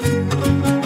haciendo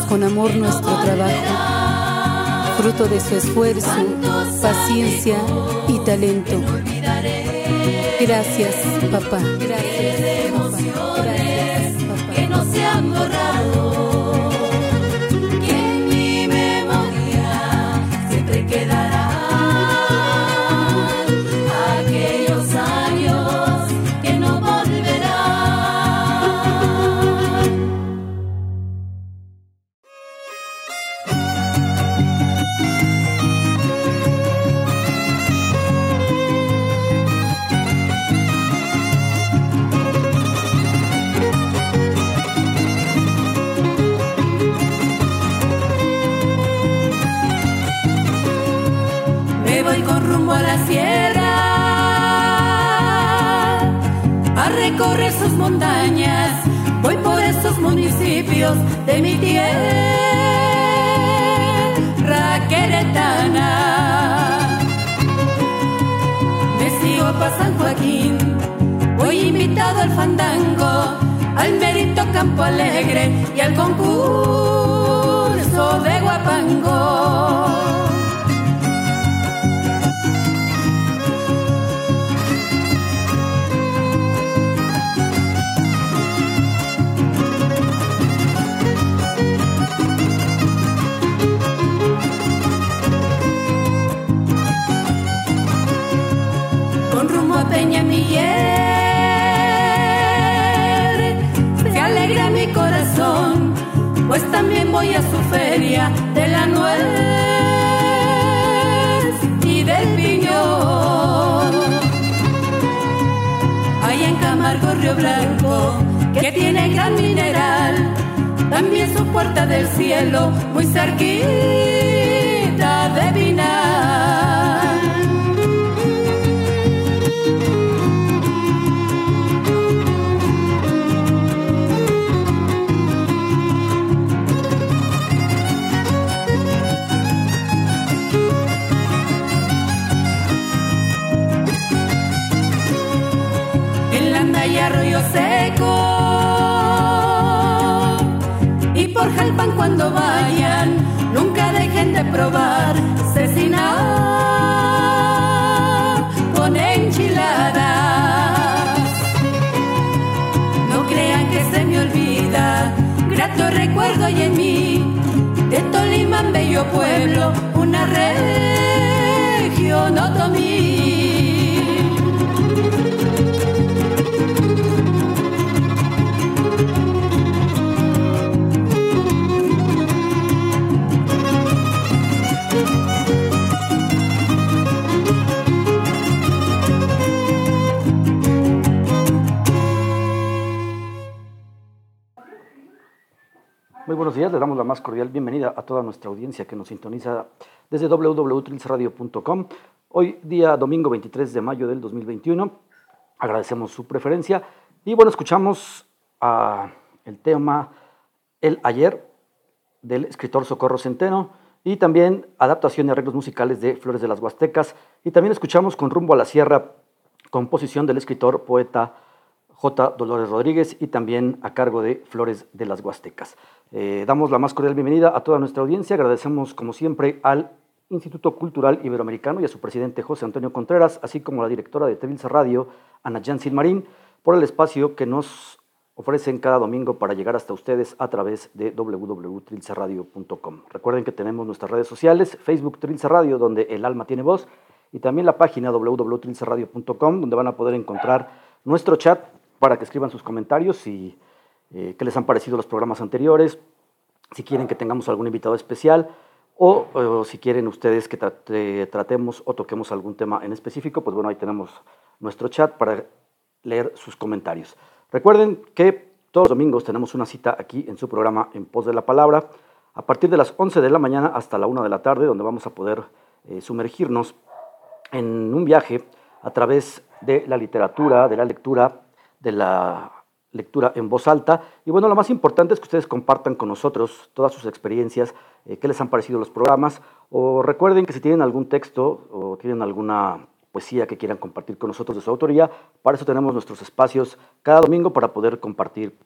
con amor nuestro trabajo, fruto de su esfuerzo, paciencia y talento. Gracias, papá. Gracias, papá. Gracias, papá. De mi tierra queretana. Me sigo para San Joaquín, voy invitado al fandango, al mérito Campo Alegre y al concurso de Guapango. También voy a su feria de la nuez y del piñón. Hay en Camargo Río Blanco, que tiene gran mineral, también su puerta del cielo, muy cerquita Jalpan cuando vayan, nunca dejen de probar cecina con enchiladas. No crean que se me olvida, grato recuerdo y en mí, de Tolima, bello pueblo, una región otomí. Muy buenos días, le damos la más cordial bienvenida a toda nuestra audiencia que nos sintoniza desde www.trilsradio.com. Hoy día domingo 23 de mayo del 2021, agradecemos su preferencia y bueno, escuchamos el tema El ayer del escritor Socorro Centeno y también adaptación y arreglos musicales de Flores de las Huastecas y también escuchamos con Rumbo a la Sierra, composición del escritor, poeta J. Dolores Rodríguez y también a cargo de Flores de las Huastecas. Eh, damos la más cordial bienvenida a toda nuestra audiencia. Agradecemos, como siempre, al Instituto Cultural Iberoamericano y a su presidente José Antonio Contreras, así como a la directora de Tevilsa Radio, Ana Jansin Marín, por el espacio que nos ofrecen cada domingo para llegar hasta ustedes a través de www.trilcerradio.com. Recuerden que tenemos nuestras redes sociales, Facebook Trilce Radio, donde el alma tiene voz, y también la página www.trilcerradio.com, donde van a poder encontrar nuestro chat para que escriban sus comentarios y eh, qué les han parecido los programas anteriores, si quieren que tengamos algún invitado especial o, si quieren ustedes que tratemos o toquemos algún tema en específico, pues bueno, ahí tenemos nuestro chat para leer sus comentarios. Recuerden que todos los domingos tenemos una cita aquí en su programa En Pos de la Palabra, a partir de las 11 de la mañana hasta la 1 de la tarde, donde vamos a poder eh, sumergirnos en un viaje a través de la literatura, de la lectura, de la lectura en voz alta. Y bueno, lo más importante es que ustedes compartan con nosotros todas sus experiencias, eh, qué les han parecido los programas, o recuerden que si tienen algún texto o tienen alguna poesía que quieran compartir con nosotros de su autoría, para eso tenemos nuestros espacios cada domingo para poder compartir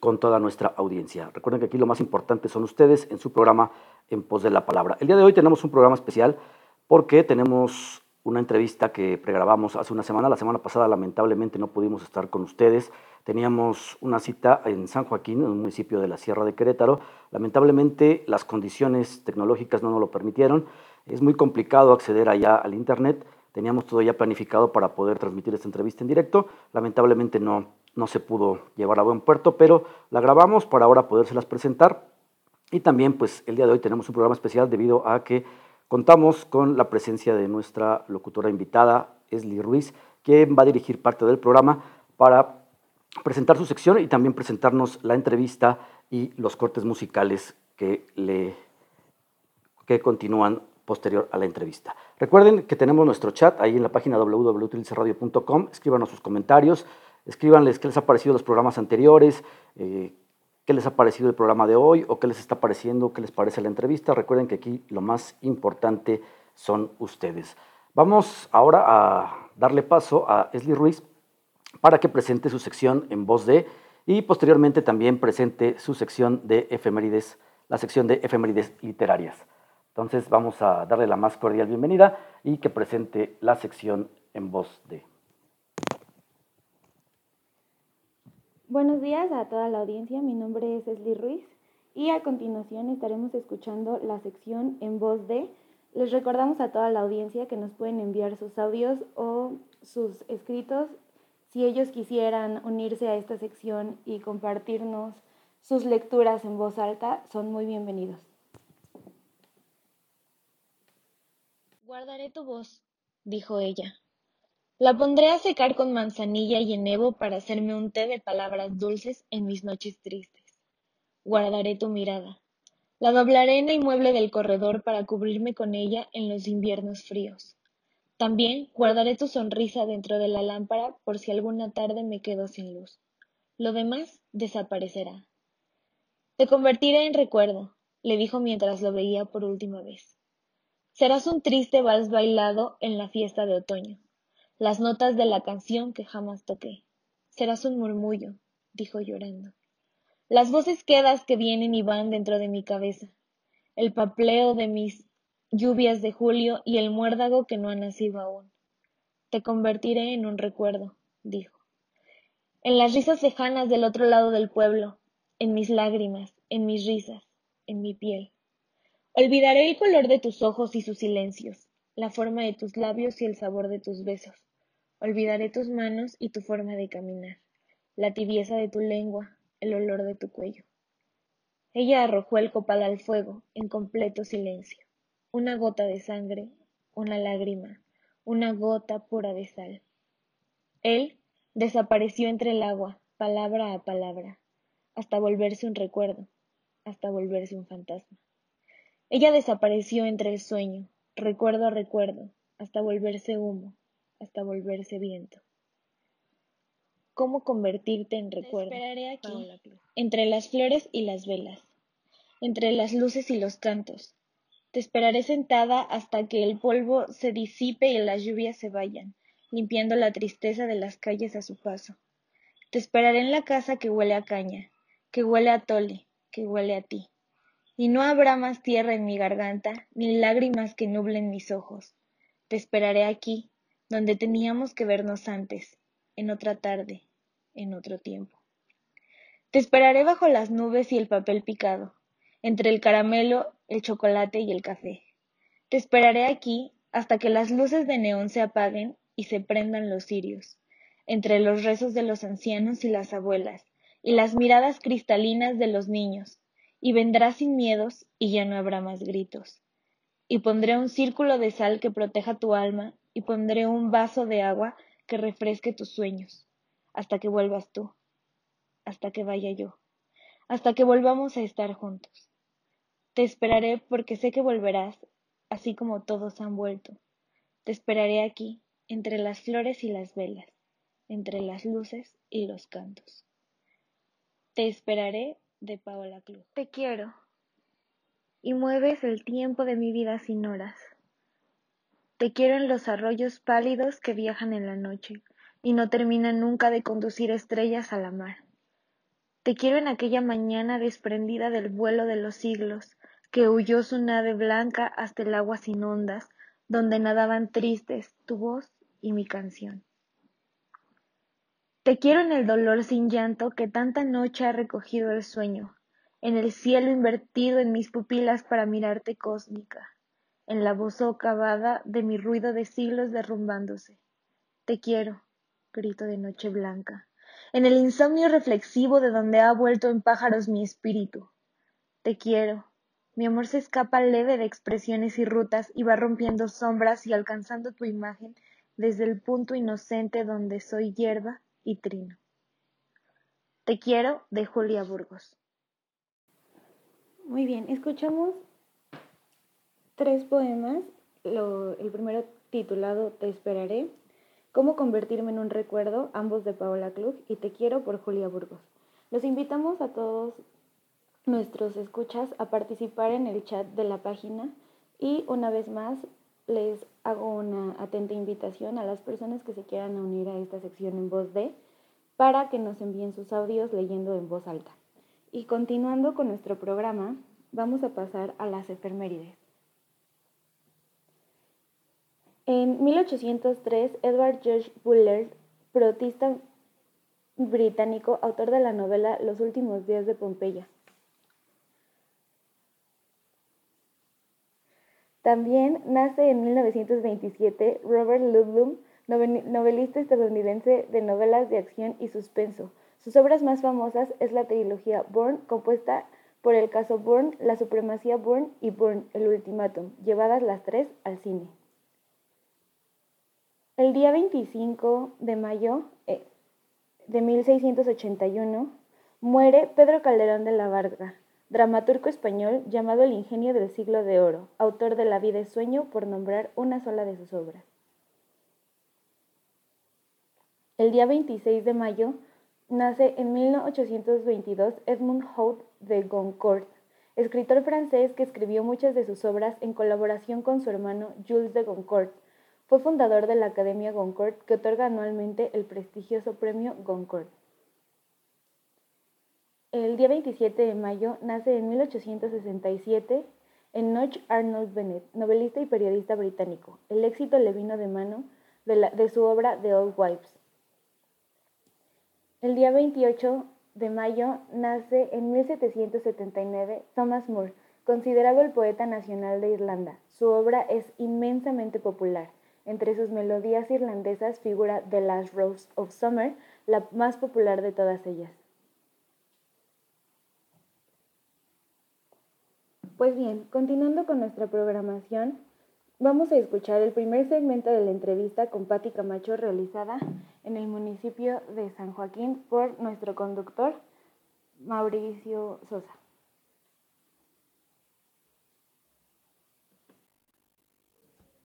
con toda nuestra audiencia. Recuerden que aquí lo más importante son ustedes en su programa En Pos de la Palabra. El día de hoy tenemos un programa especial porque tenemos una entrevista que pregrabamos hace una semana. La semana pasada lamentablemente no pudimos estar con ustedes. Teníamos una cita en San Joaquín, en un municipio de la Sierra de Querétaro. Lamentablemente las condiciones tecnológicas no nos lo permitieron. Es muy complicado acceder allá al Internet. Teníamos todo ya planificado para poder transmitir esta entrevista en directo. Lamentablemente no, no se pudo llevar a buen puerto, pero la grabamos para ahora podérselas presentar. Y también pues el día de hoy tenemos un programa especial debido a que Contamos con la presencia de nuestra locutora invitada, Esli Ruiz, quien va a dirigir parte del programa para presentar su sección y también presentarnos la entrevista y los cortes musicales que, le, que continúan posterior a la entrevista. Recuerden que tenemos nuestro chat ahí en la página www.trilcerradio.com. Escríbanos sus comentarios, escríbanles qué les ha parecido los programas anteriores, eh, qué les ha parecido el programa de hoy o qué les está pareciendo, qué les parece la entrevista. Recuerden que aquí lo más importante son ustedes. Vamos ahora a darle paso a Esli Ruiz para que presente su sección en voz de y posteriormente también presente su sección de efemérides, la sección de efemérides literarias. Entonces vamos a darle la más cordial bienvenida y que presente la sección en voz de. Buenos días a toda la audiencia, mi nombre es Esli Ruiz y a continuación estaremos escuchando la sección en voz de. Les recordamos a toda la audiencia que nos pueden enviar sus audios o sus escritos si ellos quisieran unirse a esta sección y compartirnos Sus lecturas en voz alta son muy bienvenidos. Guardaré tu voz, dijo ella. La pondré a secar con manzanilla y enebo para hacerme un té de palabras dulces en mis noches tristes. Guardaré tu mirada. La doblaré en el mueble del corredor para cubrirme con ella en los inviernos fríos. También guardaré tu sonrisa dentro de la lámpara por si alguna tarde me quedo sin luz. Lo demás desaparecerá. Te convertiré en recuerdo, le dijo mientras lo veía por última vez. Serás un triste vals bailado en la fiesta de otoño las notas de la canción que jamás toqué. Serás un murmullo, dijo llorando. Las voces quedas que vienen y van dentro de mi cabeza, el papleo de mis lluvias de julio y el muérdago que no ha nacido aún. Te convertiré en un recuerdo, dijo. En las risas lejanas del otro lado del pueblo, en mis lágrimas, en mis risas, en mi piel. Olvidaré el color de tus ojos y sus silencios, la forma de tus labios y el sabor de tus besos. Olvidaré tus manos y tu forma de caminar, la tibieza de tu lengua, el olor de tu cuello. Ella arrojó el copal al fuego en completo silencio. Una gota de sangre, una lágrima, una gota pura de sal. Él desapareció entre el agua, palabra a palabra, hasta volverse un recuerdo, hasta volverse un fantasma. Ella desapareció entre el sueño, recuerdo a recuerdo, hasta volverse humo, hasta volverse viento. ¿Cómo convertirte en recuerdo? Te esperaré aquí, entre las flores y las velas, entre las luces y los cantos. Te esperaré sentada hasta que el polvo se disipe y las lluvias se vayan, limpiando la tristeza de las calles a su paso. Te esperaré en la casa que huele a caña, que huele a tole, que huele a ti. Y no habrá más tierra en mi garganta, ni lágrimas que nublen mis ojos. Te esperaré aquí, donde teníamos que vernos antes, en otra tarde, en otro tiempo. Te esperaré bajo las nubes y el papel picado, entre el caramelo, el chocolate y el café. Te esperaré aquí hasta que las luces de neón se apaguen y se prendan los cirios, entre los rezos de los ancianos y las abuelas, y las miradas cristalinas de los niños, y vendrás sin miedos y ya no habrá más gritos. Y pondré un círculo de sal que proteja tu alma y pondré un vaso de agua que refresque tus sueños, hasta que vuelvas tú, hasta que vaya yo, hasta que volvamos a estar juntos. Te esperaré porque sé que volverás, así como todos han vuelto. Te esperaré aquí, entre las flores y las velas, entre las luces y los cantos. Te esperaré de Paola Club. Te quiero. Y mueves el tiempo de mi vida sin horas. Te quiero en los arroyos pálidos que viajan en la noche y no terminan nunca de conducir estrellas a la mar. Te quiero en aquella mañana desprendida del vuelo de los siglos, que huyó su nave blanca hasta el agua sin ondas, donde nadaban tristes tu voz y mi canción. Te quiero en el dolor sin llanto que tanta noche ha recogido el sueño, en el cielo invertido en mis pupilas para mirarte cósmica en la voz socavada de mi ruido de siglos derrumbándose. Te quiero, grito de noche blanca, en el insomnio reflexivo de donde ha vuelto en pájaros mi espíritu. Te quiero. Mi amor se escapa leve de expresiones y rutas y va rompiendo sombras y alcanzando tu imagen desde el punto inocente donde soy hierba y trino. Te quiero de Julia Burgos. Muy bien, escuchamos tres poemas. el primero titulado Te esperaré, Cómo convertirme en un recuerdo, ambos de Paola Klug, y Te quiero por Julia Burgos. Los invitamos a todos nuestros escuchas a participar en el chat de la página y una vez más les hago una atenta invitación a las personas que se quieran unir a esta sección en voz de para que nos envíen sus audios leyendo en voz alta. Y continuando con nuestro programa, vamos a pasar a las efemérides. En 1803, Edward George Bullard, protista británico, autor de la novela Los últimos días de Pompeya. También nace en 1927 Robert Ludlum, novelista estadounidense de novelas de acción y suspenso, Sus obras más famosas es la trilogía Bourne, compuesta por el caso Bourne, la supremacía Bourne y Bourne, el ultimátum, llevadas las tres al cine. El día 25 de mayo eh, de 1681 muere Pedro Calderón de la Varga, dramaturgo español llamado el ingenio del siglo de oro, autor de La vida y sueño por nombrar una sola de sus obras. El día 26 de mayo nace en 1822 Edmund Hout de Goncourt, escritor francés que escribió muchas de sus obras en colaboración con su hermano Jules de Goncourt. Fue fundador de la Academia Goncourt que otorga anualmente el prestigioso premio Goncourt. El día 27 de mayo nace en 1867 Enoch Arnold Bennett, novelista y periodista británico. El éxito le vino de mano de, de su obra The Old Wives. El día 28 de mayo nace en 1779 Thomas Moore, considerado el poeta nacional de Irlanda. Su obra es inmensamente popular. Entre sus melodías irlandesas figura The Last Rose of Summer, la más popular de todas ellas. Pues bien, continuando con nuestra programación, vamos a escuchar el primer segmento de la entrevista con Patti Camacho realizada en el municipio de San Joaquín por nuestro conductor Mauricio Sosa.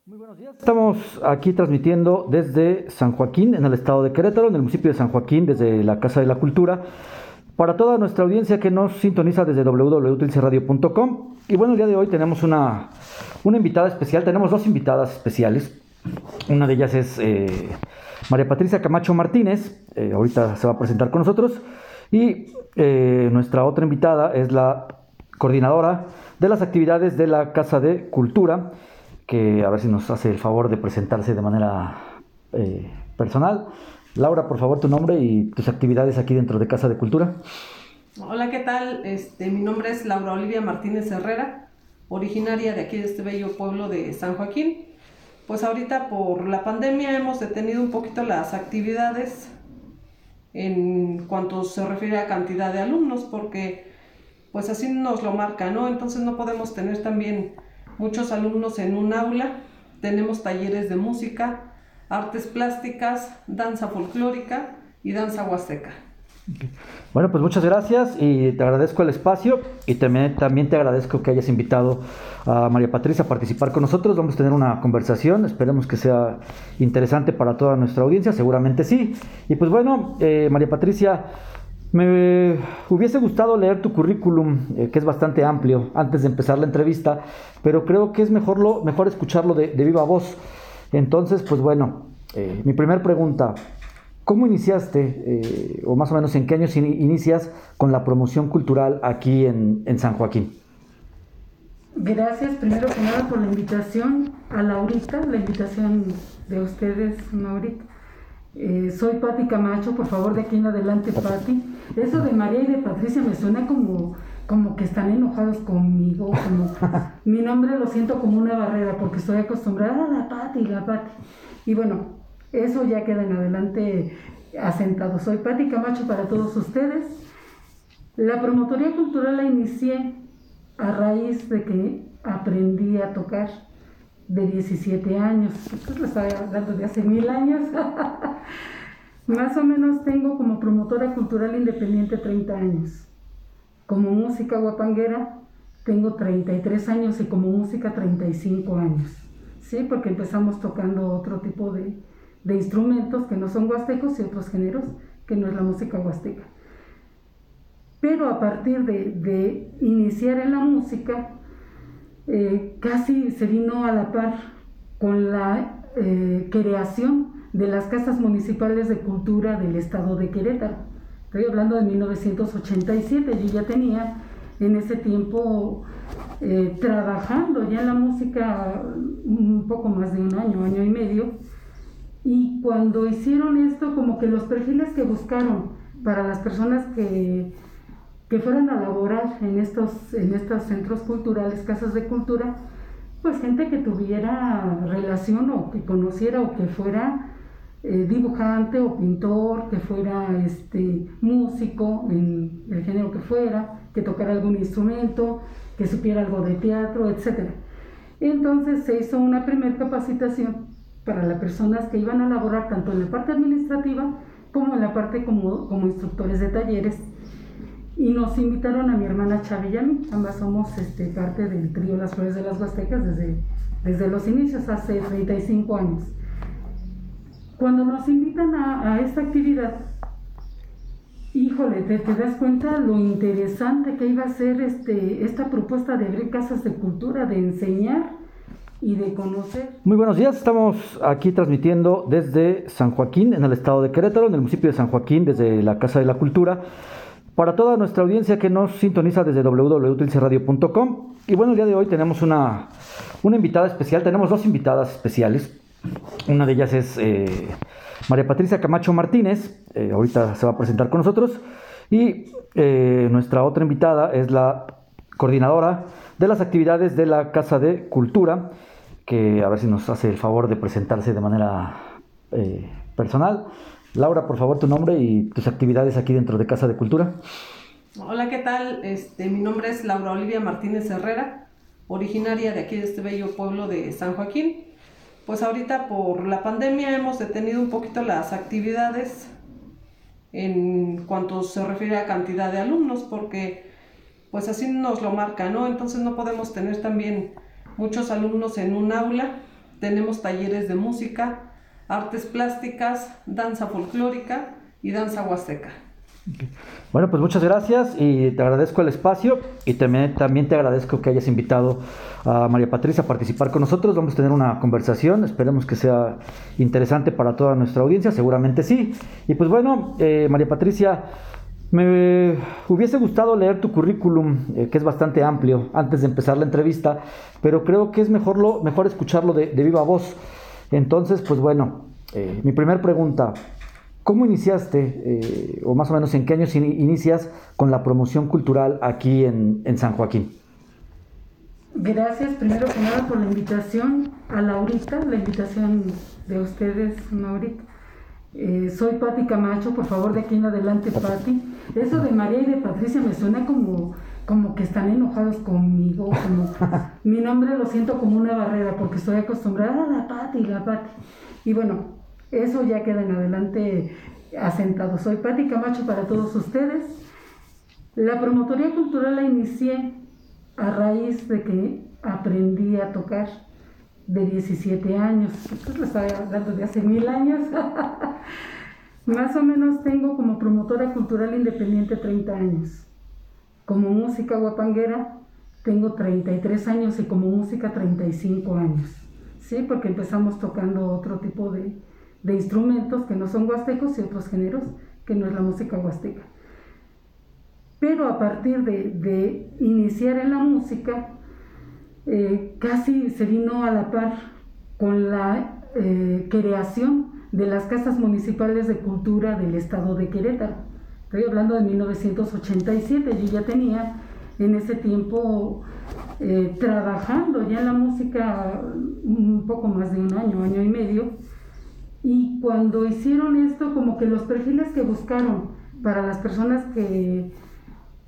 Muy buenos días. Estamos aquí transmitiendo desde San Joaquín, en el estado de Querétaro, en el municipio de San Joaquín, desde la Casa de la Cultura para toda nuestra audiencia que nos sintoniza desde www.trilceradio.com. Y bueno, el día de hoy tenemos una, una, invitada especial, tenemos dos invitadas especiales. Una de ellas es eh, María Patricia Camacho Martínez, eh, ahorita se va a presentar con nosotros. Y eh, nuestra otra invitada es la coordinadora de las actividades de la Casa de Cultura, que a ver si nos hace el favor de presentarse de manera personal. Laura, por favor, tu nombre y tus actividades aquí dentro de Casa de Cultura. Hola, ¿qué tal? Este, mi nombre es Laura Olivia Martínez Herrera, originaria de aquí de este bello pueblo de San Joaquín. Pues ahorita por la pandemia hemos detenido un poquito las actividades en cuanto se refiere a cantidad de alumnos, porque pues así nos lo marca, ¿no? Entonces no podemos tener también muchos alumnos en un aula. Tenemos talleres de música, artes plásticas, danza folclórica y danza huasteca. Bueno, pues muchas gracias y te agradezco el espacio y también, también te agradezco que hayas invitado a María Patricia a participar con nosotros. Vamos a tener una conversación, esperemos que sea interesante para toda nuestra audiencia, seguramente sí. Y pues bueno, eh, María Patricia, me hubiese gustado leer tu currículum, eh, que es bastante amplio, antes de empezar la entrevista, pero creo que es mejor, lo, mejor escucharlo de, de viva voz. Entonces, pues bueno, eh, mi primera pregunta, ¿cómo iniciaste, eh, o más o menos en qué años inicias con la promoción cultural aquí en, San Joaquín? Gracias primero que nada por la invitación a Laurita, la invitación de ustedes, Maurita. Eh, soy Patti Camacho, por favor de aquí en adelante Patti. Eso de María y de Patricia me suena como como que están enojados conmigo, como mi nombre lo siento como una barrera porque estoy acostumbrada a la Pati, la Pati. Y bueno, eso ya queda en adelante asentado. Soy Pati Camacho para todos ustedes. La promotoría cultural la inicié a raíz de que aprendí a tocar de 17 años. Esto lo estaba hablando de hace mil años. Más o menos tengo como promotora cultural independiente 30 años. Como música guapanguera tengo 33 años y como música 35 años. Sí, porque empezamos tocando otro tipo de, instrumentos que no son huastecos y otros géneros que no es la música huasteca. Pero a partir de, iniciar en la música, eh, casi se vino a la par con la eh, creación de las casas municipales de cultura del estado de Querétaro. Estoy hablando de 1987, yo ya tenía en ese tiempo eh, trabajando ya en la música un poco más de un año, año y medio. Y cuando hicieron esto, como que los perfiles que buscaron para las personas que, que fueran a laborar en estos, en estos centros culturales, casas de cultura, pues gente que tuviera relación o que conociera o que fuera eh, dibujante o pintor, que fuera este, músico en el género que fuera, que tocara algún instrumento, que supiera algo de teatro, etc. Entonces se hizo una primera capacitación para las personas que iban a laborar tanto en la parte administrativa como en la parte como, como instructores de talleres. Y nos invitaron a mi hermana Chavi y a mí, ambas somos este, parte del trío Las Flores de las Huastecas desde, desde los inicios, hace 35 años. Cuando nos invitan a, a esta actividad, híjole, te, te, das cuenta lo interesante que iba a ser este, esta propuesta de abrir casas de cultura, de enseñar y de conocer. Muy buenos días, estamos aquí transmitiendo desde San Joaquín, en el estado de Querétaro, en el municipio de San Joaquín, desde la Casa de la Cultura, para toda nuestra audiencia que nos sintoniza desde www.trilceradio.com. Y bueno, el día de hoy tenemos una, una invitada especial, tenemos dos invitadas especiales. Una de ellas es eh, María Patricia Camacho Martínez, eh, ahorita se va a presentar con nosotros, y eh, nuestra otra invitada es la coordinadora de las actividades de la Casa de Cultura, que a ver si nos hace el favor de presentarse de manera personal. Laura, por favor, tu nombre y tus actividades aquí dentro de Casa de Cultura. Hola, ¿qué tal? Este, mi nombre es Laura Olivia Martínez Herrera, originaria de aquí de este bello pueblo de San Joaquín pues ahorita por la pandemia hemos detenido un poquito las actividades en cuanto se refiere a cantidad de alumnos, porque pues así nos lo marca, ¿no? Entonces no podemos tener también muchos alumnos en un aula, tenemos talleres de música, artes plásticas, danza folclórica y danza huasteca. Bueno, pues muchas gracias y te agradezco el espacio y también, también te agradezco que hayas invitado a María Patricia a participar con nosotros. Vamos a tener una conversación, esperemos que sea interesante para toda nuestra audiencia, seguramente sí. Y pues bueno, eh, María Patricia, me hubiese gustado leer tu currículum, eh, que es bastante amplio, antes de empezar la entrevista, pero creo que es mejor, lo, mejor escucharlo de, viva voz. Entonces, pues bueno, eh, mi primera pregunta, ¿Cómo iniciaste, eh, o más o menos en qué años inicias con la promoción cultural aquí en, San Joaquín? Gracias primero que nada por la invitación a Laurita, la invitación de ustedes, Maurita. Eh, soy Patti Camacho, por favor de aquí en adelante Patti. Eso de María y de Patricia me suena como, como que están enojados conmigo, como mi nombre lo siento como una barrera porque estoy acostumbrada a la Patti, la Patti. Y bueno, eso ya queda en adelante asentado. Soy Patti Camacho para todos ustedes. La promotoría cultural la inicié a raíz de que aprendí a tocar de 17 años. Esto lo estaba hablando de hace mil años. Más o menos tengo como promotora cultural independiente 30 años. Como música guapanguera tengo 33 años y como música 35 años. Sí, porque empezamos tocando otro tipo de, de instrumentos que no son huastecos y otros géneros que no es la música huasteca. Pero a partir de, iniciar en la música, eh, casi se vino a la par con la eh, creación de las casas municipales de cultura del estado de Querétaro. Estoy hablando de 1987, yo ya tenía en ese tiempo eh, trabajando ya en la música un poco más de un año, año y medio, y cuando hicieron esto, como que los perfiles que buscaron para las personas que,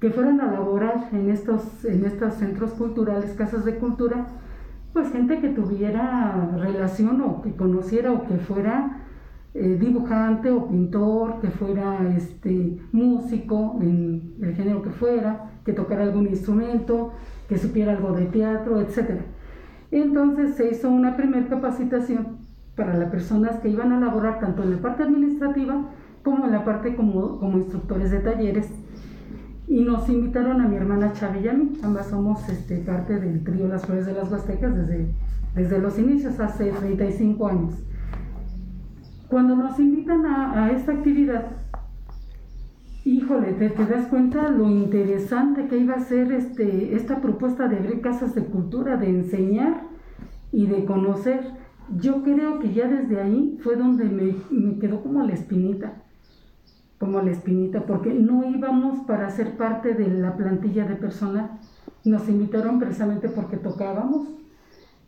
que fueran a laborar en estos, en estos centros culturales, casas de cultura, pues gente que tuviera relación o que conociera o que fuera eh, dibujante o pintor, que fuera este, músico en el género que fuera, que tocara algún instrumento, que supiera algo de teatro, etc. Entonces se hizo una primera capacitación para las personas que iban a laborar tanto en la parte administrativa como en la parte como, como instructores de talleres. Y nos invitaron a mi hermana Chavi y a mí, ambas somos este, parte del trío Las Flores de las Huastecas desde, desde los inicios, hace 35 años. Cuando nos invitan a, esta actividad, híjole, te, das cuenta lo interesante que iba a ser este, esta propuesta de abrir casas de cultura, de enseñar y de conocer yo creo que ya desde ahí fue donde me, quedó como la espinita, como la espinita, porque no íbamos para ser parte de la plantilla de personal. Nos invitaron precisamente porque tocábamos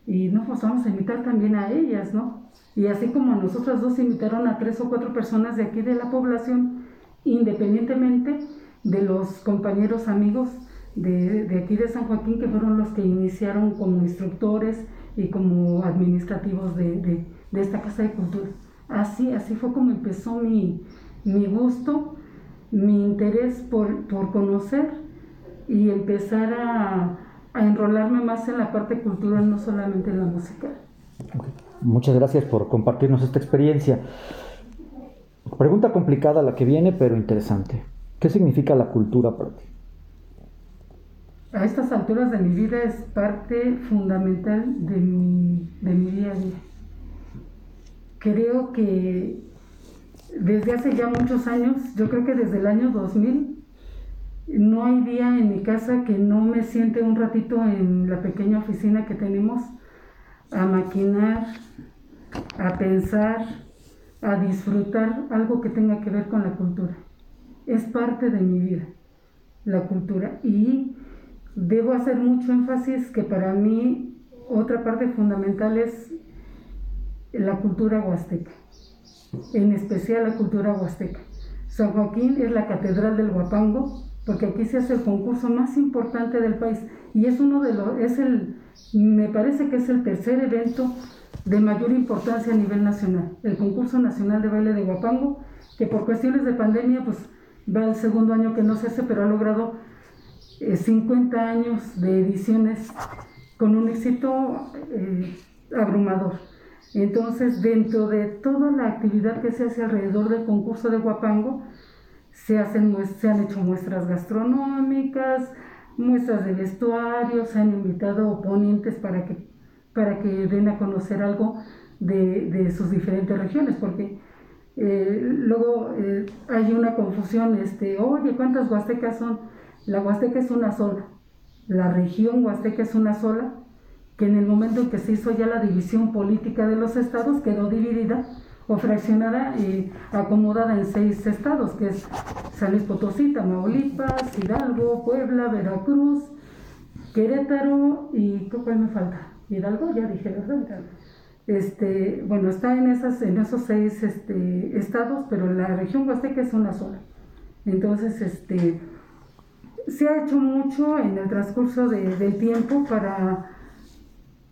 Y no, pues vamos a invitar también a ellas, ¿no? Y así como nosotras dos invitaron a tres o cuatro personas de aquí de la población, independientemente de los compañeros amigos de, de aquí de San Joaquín, que fueron los que iniciaron como instructores y como administrativos de, de, de esta Casa de Cultura. Así, así fue como empezó mi, mi gusto, mi interés por, por conocer y empezar a, a, enrolarme más en la parte cultural, no solamente en la musical. Okay. Muchas gracias por compartirnos esta experiencia. Pregunta complicada la que viene, pero interesante. ¿Qué significa la cultura para ti? A estas alturas de mi vida es parte fundamental de mi, de mi día a día. Creo que desde hace ya muchos años, yo creo que desde el año 2000, no hay día en mi casa que no me siente un ratito en la pequeña oficina que tenemos a maquinar, a pensar, a disfrutar algo que tenga que ver con la cultura. Es parte de mi vida, la cultura. Y debo hacer mucho énfasis que para mí otra parte fundamental es la cultura huasteca, en especial la cultura huasteca. San Joaquín es la catedral del Huapango, porque aquí se hace el concurso más importante del país y es uno de los, es el, me parece que es el tercer evento de mayor importancia a nivel nacional, el concurso nacional de baile de Huapango, que por cuestiones de pandemia, pues va el segundo año que no se hace, pero ha logrado eh, 50 años de ediciones con un éxito eh, abrumador. Entonces, dentro de toda la actividad que se hace alrededor del concurso de Huapango, se, hacen, se han hecho muestras gastronómicas, muestras de vestuario, se han invitado ponentes para que, para que den a conocer algo de, de sus diferentes regiones, porque eh, luego eh, hay una confusión, este, oye, ¿cuántas huastecas son? La huasteca es una sola, la región huasteca es una sola, que en el momento en que se hizo ya la división política de los estados quedó dividida o fraccionada y acomodada en seis estados, que es San Luis Potosí, Tamaulipas, Hidalgo, Puebla, Veracruz, Querétaro y ¿cuál me falta? Hidalgo, ya dije, ¿verdad? Este, bueno, está en, esas, en esos seis este, estados, pero la región huasteca es una sola. Entonces, este, se ha hecho mucho en el transcurso de, del tiempo para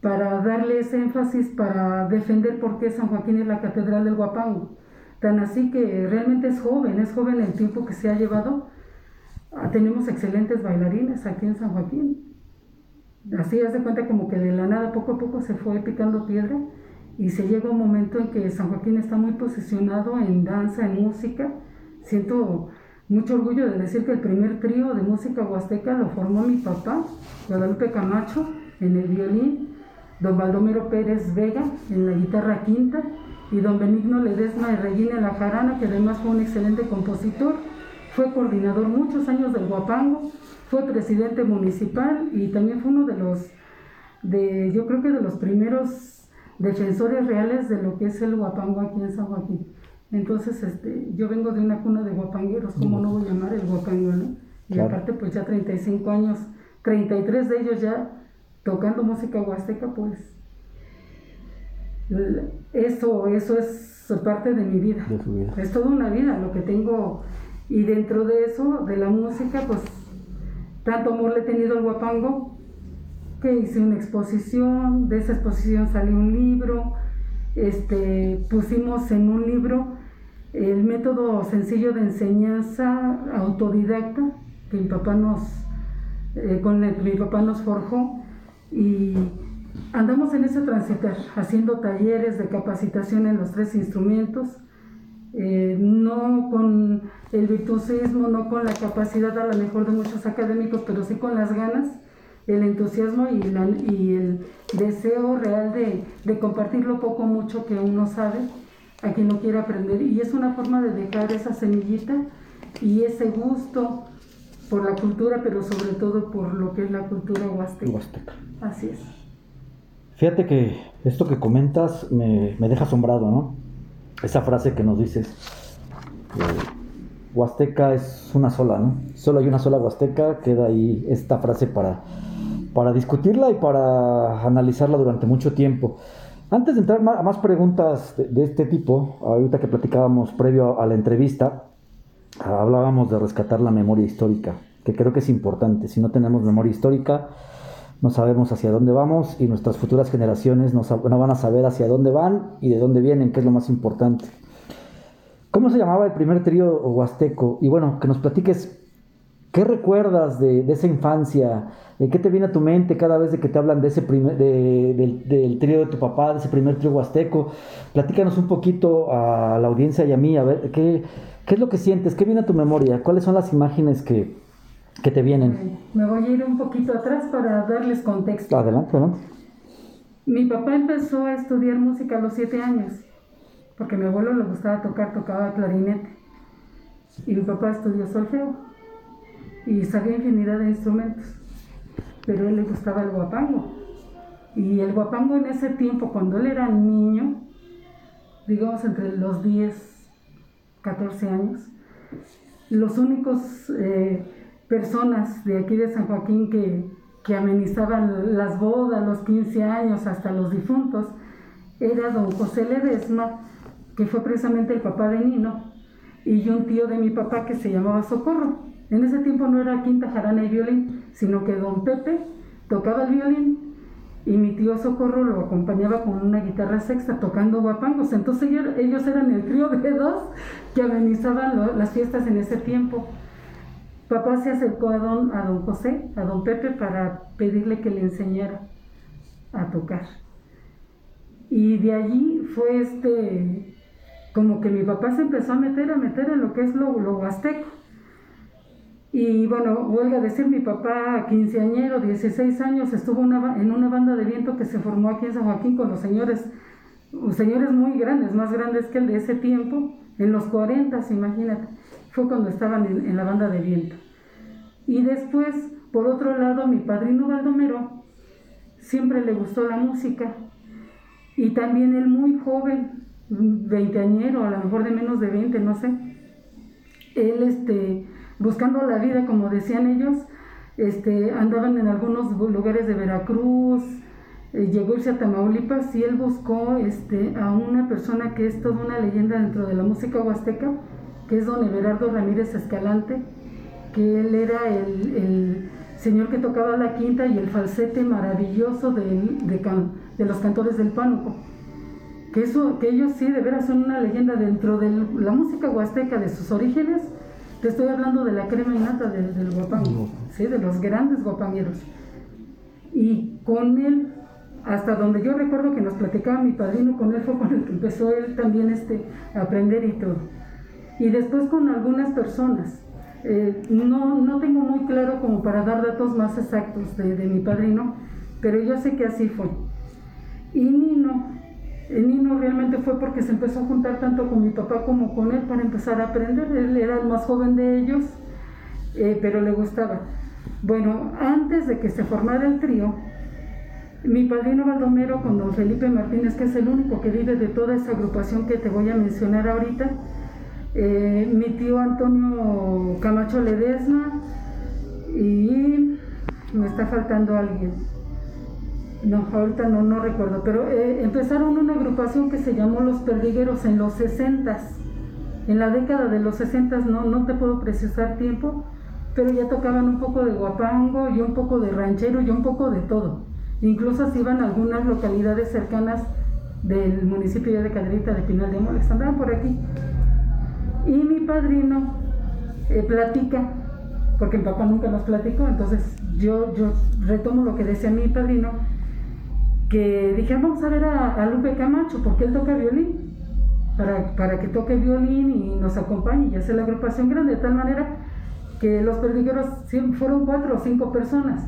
para darle ese énfasis, para defender por qué San Joaquín es la catedral del Guapango. Tan así que realmente es joven, es joven el tiempo que se ha llevado. Ah, tenemos excelentes bailarines aquí en San Joaquín. Así hace cuenta como que de la nada poco a poco se fue picando piedra y se llega un momento en que San Joaquín está muy posicionado en danza, en música. Siento mucho orgullo de decir que el primer trío de música huasteca lo formó mi papá, Guadalupe Camacho, en el violín, don Baldomero Pérez Vega en la guitarra quinta y don Benigno Ledesma y Regina en la jarana, que además fue un excelente compositor, fue coordinador muchos años del Guapango, fue presidente municipal y también fue uno de los, de, yo creo que de los primeros defensores reales de lo que es el Guapango aquí en San Joaquín. Entonces, este, yo vengo de una cuna de guapangueros, ¿cómo no voy a llamar el guapango, no? Y claro. aparte, pues ya 35 años, 33 de ellos ya tocando música huasteca, pues eso, eso es parte de mi vida. De vida. Es toda una vida lo que tengo. Y dentro de eso, de la música, pues tanto amor le he tenido al guapango que hice una exposición, de esa exposición salió un libro, este, pusimos en un libro el método sencillo de enseñanza autodidacta que mi papá nos, eh, con el que mi papá nos forjó y andamos en ese transitar, haciendo talleres de capacitación en los tres instrumentos, eh, no con el virtuosismo, no con la capacidad a lo mejor de muchos académicos, pero sí con las ganas, el entusiasmo y, la, y el deseo real de, de, compartir lo poco mucho que uno sabe a quien no quiere aprender. Y es una forma de dejar esa semillita y ese gusto por la cultura, pero sobre todo por lo que es la cultura huasteca. Huasteca. Así es. Fíjate que esto que comentas me, me deja asombrado, ¿no? Esa frase que nos dices, eh, Huasteca es una sola, ¿no? Solo hay una sola Huasteca, queda ahí esta frase para, para discutirla y para analizarla durante mucho tiempo. Antes de entrar a más preguntas de, este tipo, ahorita que platicábamos previo a la entrevista, hablábamos de rescatar la memoria histórica, que creo que es importante. Si no tenemos memoria histórica, no sabemos hacia dónde vamos y nuestras futuras generaciones no, no van a saber hacia dónde van y de dónde vienen, que es lo más importante. ¿Cómo se llamaba el primer trío huasteco? Y bueno, que nos platiques ¿Qué recuerdas de, esa infancia? ¿Qué te viene a tu mente cada vez de que te hablan de ese primer, del, trío de tu papá, de ese primer trío huasteco? Platícanos un poquito a la audiencia y a mí, a ver, ¿qué, es lo que sientes? ¿Qué viene a tu memoria? ¿Cuáles son las imágenes que, que te vienen? Me voy a ir un poquito atrás para darles contexto. Adelante, adelante. Mi papá empezó a estudiar música a los siete años, porque a mi abuelo le gustaba tocar, tocaba clarinete. Y mi papá estudió solfeo y sabía infinidad de instrumentos, pero a él le gustaba el guapango. Y el guapango en ese tiempo, cuando él era niño, digamos entre los 10, 14 años, los únicos eh, personas de aquí de San Joaquín que, que amenizaban las bodas, los 15 años, hasta los difuntos, era don José Ledesma, que fue precisamente el papá de Nino, y un tío de mi papá que se llamaba Socorro. En ese tiempo no era quinta, jarana y violín, sino que don Pepe tocaba el violín y mi tío Socorro lo acompañaba con una guitarra sexta tocando guapangos. Entonces ellos, eran el trío de dos que amenizaban las fiestas en ese tiempo. Papá se acercó a don, a don José, a don Pepe, para pedirle que le enseñara a tocar. Y de allí fue este, como que mi papá se empezó a meter, a meter en lo que es lo, lo huasteco. Y bueno, vuelvo a decir, mi papá, quinceañero, 16 años, estuvo en una banda de viento que se formó aquí en San Joaquín con los señores, señores muy grandes, más grandes que el de ese tiempo, en los 40, imagínate, fue cuando estaban en, la banda de viento. Y después, por otro lado, mi padrino Baldomero siempre le gustó la música y también él muy joven, veinteañero, a lo mejor de menos de 20, no sé, él este buscando la vida, como decían ellos, este, andaban en algunos lugares de Veracruz, eh, llegó irse a Tamaulipas y él buscó este, a una persona que es toda una leyenda dentro de la música huasteca, que es don Everardo Ramírez Escalante, que él era el, señor que tocaba la quinta y el falsete maravilloso de, de, los cantores del pánuco. Que, eso, que ellos sí, de veras son una leyenda dentro de la música huasteca, de sus orígenes, te estoy hablando de la crema innata del, del guapango, ¿sí? de los grandes guapangueros. Y con él, hasta donde yo recuerdo que nos platicaba mi padrino, con él fue con el que empezó él también este, a aprender y todo. Y después con algunas personas. Eh, no, no tengo muy claro como para dar datos más exactos de, de mi padrino, pero yo sé que así fue. Y Nino, el Nino realmente fue porque se empezó a juntar tanto con mi papá como con él para empezar a aprender. Él era el más joven de ellos, eh, pero le gustaba. Bueno, antes de que se formara el trío, mi padrino Baldomero con don Felipe Martínez, que es el único que vive de toda esa agrupación que te voy a mencionar ahorita, eh, mi tío Antonio Camacho Ledesma y me está faltando alguien no, ahorita no, no recuerdo, pero eh, empezaron una agrupación que se llamó Los Perdigueros en los 60 En la década de los 60 no, no te puedo precisar tiempo, pero ya tocaban un poco de guapango y un poco de ranchero y un poco de todo. Incluso se iban a algunas localidades cercanas del municipio de Caderita de Pinal de Moles, andaban por aquí. Y mi padrino eh, platica, porque mi papá nunca nos platicó, entonces yo, yo retomo lo que decía mi padrino, que dije, vamos a ver a, Lupe Camacho, porque él toca violín, para, para, que toque violín y nos acompañe y hace la agrupación grande, de tal manera que los perdigueros fueron cuatro o cinco personas.